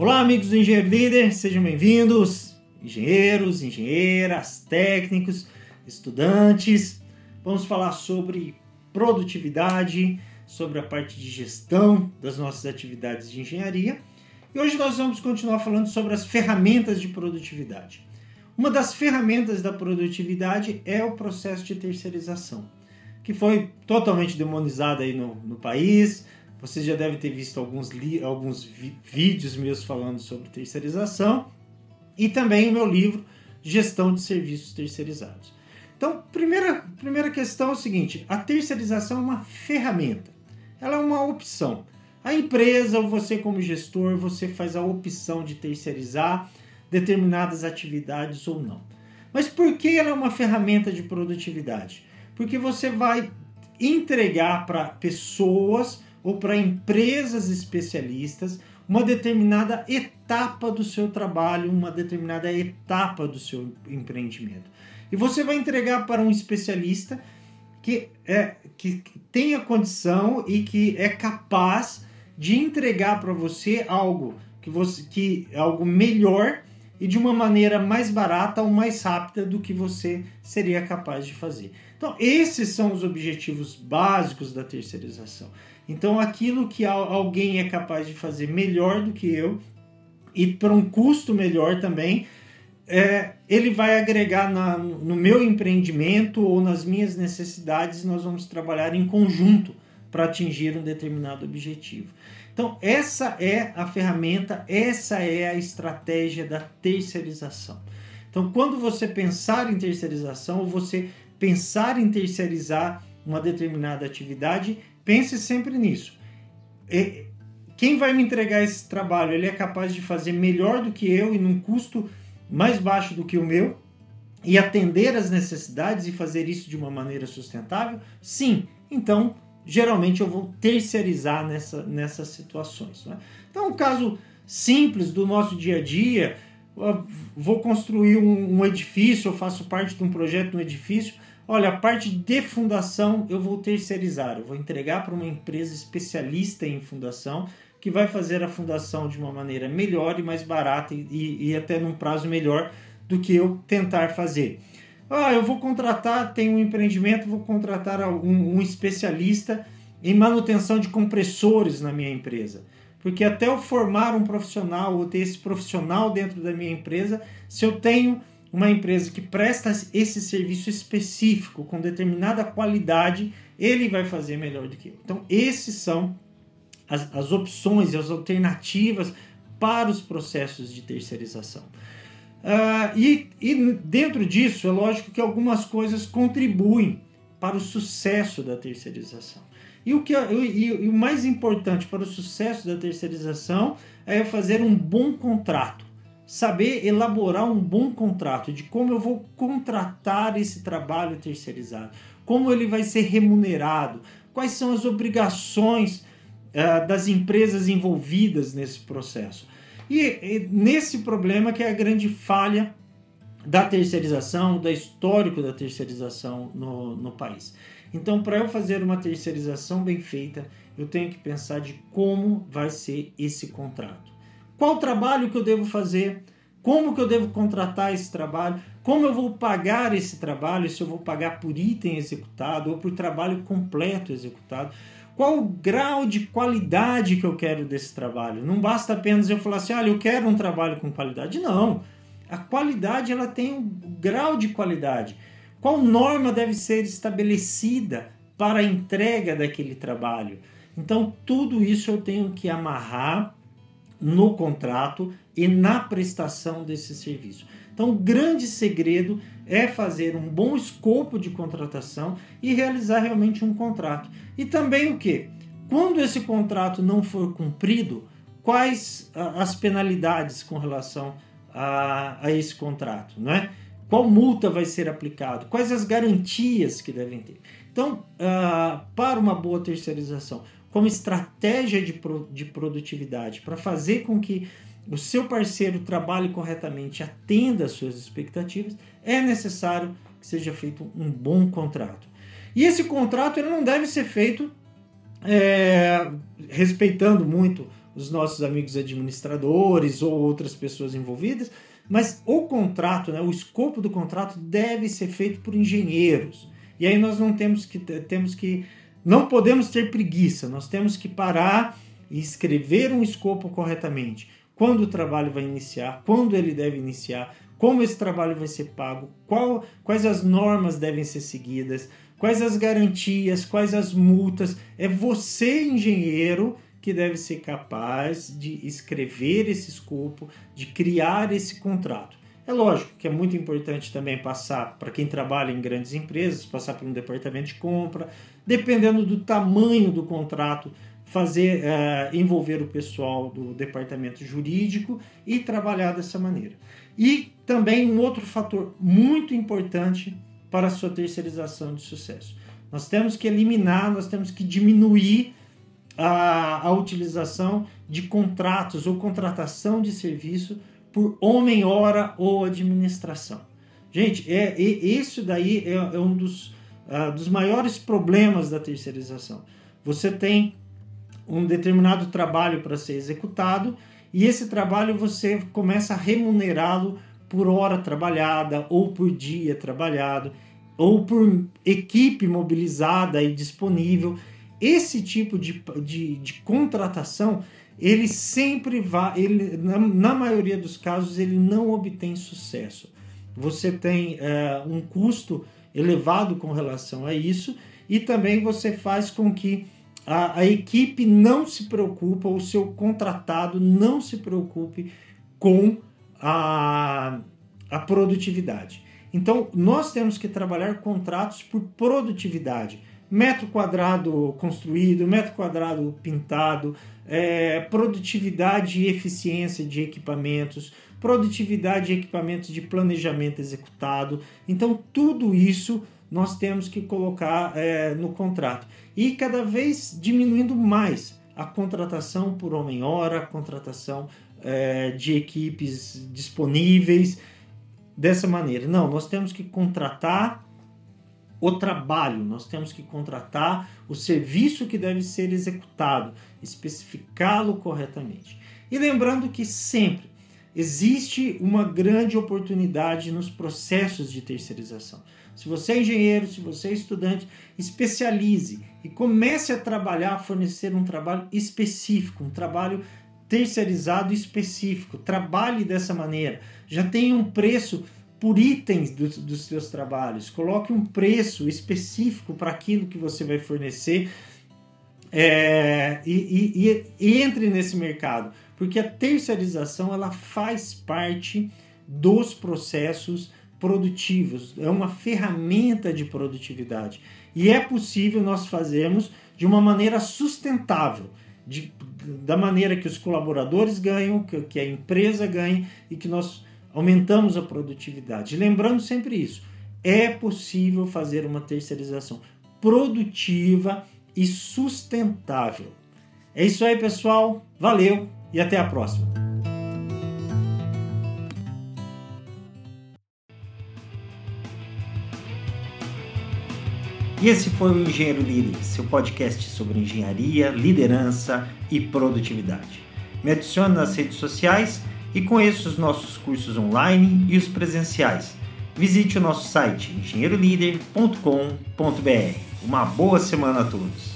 Olá, amigos do Engenheiro Líder, sejam bem-vindos, engenheiros, engenheiras, técnicos, estudantes. Vamos falar sobre produtividade, sobre a parte de gestão das nossas atividades de engenharia. E hoje nós vamos continuar falando sobre as ferramentas de produtividade. Uma das ferramentas da produtividade é o processo de terceirização, que foi totalmente demonizado aí no, no país, você já deve ter visto alguns, alguns vídeos meus falando sobre terceirização e também o meu livro Gestão de Serviços Terceirizados. Então, primeira, primeira questão é o seguinte: a terceirização é uma ferramenta, ela é uma opção. A empresa ou você, como gestor, você faz a opção de terceirizar determinadas atividades ou não. Mas por que ela é uma ferramenta de produtividade? Porque você vai entregar para pessoas ou para empresas especialistas uma determinada etapa do seu trabalho, uma determinada etapa do seu empreendimento. E você vai entregar para um especialista que, é, que tenha condição e que é capaz de entregar para você algo que você que algo melhor e de uma maneira mais barata ou mais rápida do que você seria capaz de fazer. Então, esses são os objetivos básicos da terceirização. Então, aquilo que alguém é capaz de fazer melhor do que eu e para um custo melhor também, é, ele vai agregar na, no meu empreendimento ou nas minhas necessidades. Nós vamos trabalhar em conjunto para atingir um determinado objetivo. Então, essa é a ferramenta, essa é a estratégia da terceirização. Então, quando você pensar em terceirização ou você pensar em terceirizar uma determinada atividade, pense sempre nisso. Quem vai me entregar esse trabalho, ele é capaz de fazer melhor do que eu e num custo mais baixo do que o meu e atender às necessidades e fazer isso de uma maneira sustentável? Sim. Então, geralmente eu vou terceirizar nessa, nessas situações. Né? Então, um caso simples do nosso dia a dia, vou construir um, um edifício, eu faço parte de um projeto de um edifício, Olha, a parte de fundação eu vou terceirizar, eu vou entregar para uma empresa especialista em fundação que vai fazer a fundação de uma maneira melhor e mais barata e, e até num prazo melhor do que eu tentar fazer. Ah, eu vou contratar, tenho um empreendimento, vou contratar um, um especialista em manutenção de compressores na minha empresa. Porque até eu formar um profissional ou ter esse profissional dentro da minha empresa, se eu tenho uma empresa que presta esse serviço específico com determinada qualidade, ele vai fazer melhor do que eu. Então, esses são as, as opções as alternativas para os processos de terceirização. Uh, e, e dentro disso, é lógico que algumas coisas contribuem para o sucesso da terceirização. E o, que, e, e o mais importante para o sucesso da terceirização é fazer um bom contrato saber elaborar um bom contrato de como eu vou contratar esse trabalho terceirizado, como ele vai ser remunerado, quais são as obrigações uh, das empresas envolvidas nesse processo. E, e, nesse problema que é a grande falha da terceirização, da histórico da terceirização no, no país. Então, para eu fazer uma terceirização bem feita, eu tenho que pensar de como vai ser esse contrato. Qual trabalho que eu devo fazer? Como que eu devo contratar esse trabalho? Como eu vou pagar esse trabalho? Se eu vou pagar por item executado ou por trabalho completo executado? Qual o grau de qualidade que eu quero desse trabalho? Não basta apenas eu falar assim, olha, eu quero um trabalho com qualidade. Não. A qualidade ela tem um grau de qualidade. Qual norma deve ser estabelecida para a entrega daquele trabalho? Então, tudo isso eu tenho que amarrar no contrato e na prestação desse serviço. Então, o grande segredo é fazer um bom escopo de contratação e realizar realmente um contrato. E também o que? Quando esse contrato não for cumprido, quais as penalidades com relação a, a esse contrato, não é? Qual multa vai ser aplicado? Quais as garantias que devem ter? Então, uh, para uma boa terceirização, como estratégia de, pro, de produtividade, para fazer com que o seu parceiro trabalhe corretamente, atenda às suas expectativas, é necessário que seja feito um bom contrato. E esse contrato ele não deve ser feito é, respeitando muito os nossos amigos administradores ou outras pessoas envolvidas, mas o contrato, né, o escopo do contrato deve ser feito por engenheiros. E aí nós não temos que temos que não podemos ter preguiça, nós temos que parar e escrever um escopo corretamente. Quando o trabalho vai iniciar, quando ele deve iniciar, como esse trabalho vai ser pago, qual, quais as normas devem ser seguidas, quais as garantias, quais as multas. É você, engenheiro, que deve ser capaz de escrever esse escopo, de criar esse contrato. É lógico que é muito importante também passar, para quem trabalha em grandes empresas, passar por um departamento de compra, dependendo do tamanho do contrato, fazer uh, envolver o pessoal do departamento jurídico e trabalhar dessa maneira. E também um outro fator muito importante para a sua terceirização de sucesso. Nós temos que eliminar, nós temos que diminuir a, a utilização de contratos ou contratação de serviço por homem-hora ou administração. Gente, é, é isso daí é, é um dos, uh, dos maiores problemas da terceirização. Você tem um determinado trabalho para ser executado e esse trabalho você começa a remunerá-lo por hora trabalhada ou por dia trabalhado ou por equipe mobilizada e disponível. Esse tipo de, de, de contratação ele sempre vai, ele, na, na, maioria dos casos, ele não obtém sucesso. Você tem é, um custo elevado com relação a isso e também você faz com que a, a equipe não se preocupe, o seu contratado não se preocupe com a, a produtividade. Então, nós temos que trabalhar contratos por produtividade metro quadrado construído, metro quadrado pintado, é, produtividade e eficiência de equipamentos, produtividade e equipamentos de planejamento executado. Então, tudo isso nós temos que colocar é, no contrato. E cada vez diminuindo mais a contratação por homem-hora, a contratação é, de equipes disponíveis dessa maneira. Não, nós temos que contratar o trabalho, nós temos que contratar o serviço que deve ser executado, especificá-lo corretamente. E lembrando que sempre existe uma grande oportunidade nos processos de terceirização. Se você é engenheiro, se você é estudante, especialize e comece a trabalhar, a fornecer um trabalho específico, um trabalho terceirizado específico. Trabalhe dessa maneira. Já tem um preço por itens do, dos seus trabalhos. Coloque um preço específico para aquilo que você vai fornecer é, e, e, e, entre nesse mercado, porque a terceirização ela faz parte dos processos produtivos, é uma ferramenta de produtividade e é possível nós fazermos de uma maneira sustentável, de, da maneira que os colaboradores ganham, que, que a empresa ganha e que nós aumentamos a produtividade. Lembrando sempre isso, é possível fazer uma terceirização produtiva e sustentável. É isso aí, pessoal. Valeu e até a próxima. E esse foi o Engenheiro Líder, seu podcast sobre engenharia, liderança e produtividade. Me adicione nas redes sociais e conheça os nossos cursos online e os presenciais. Visite o nosso site engenheirolíder.com.br. Uma boa semana a todos!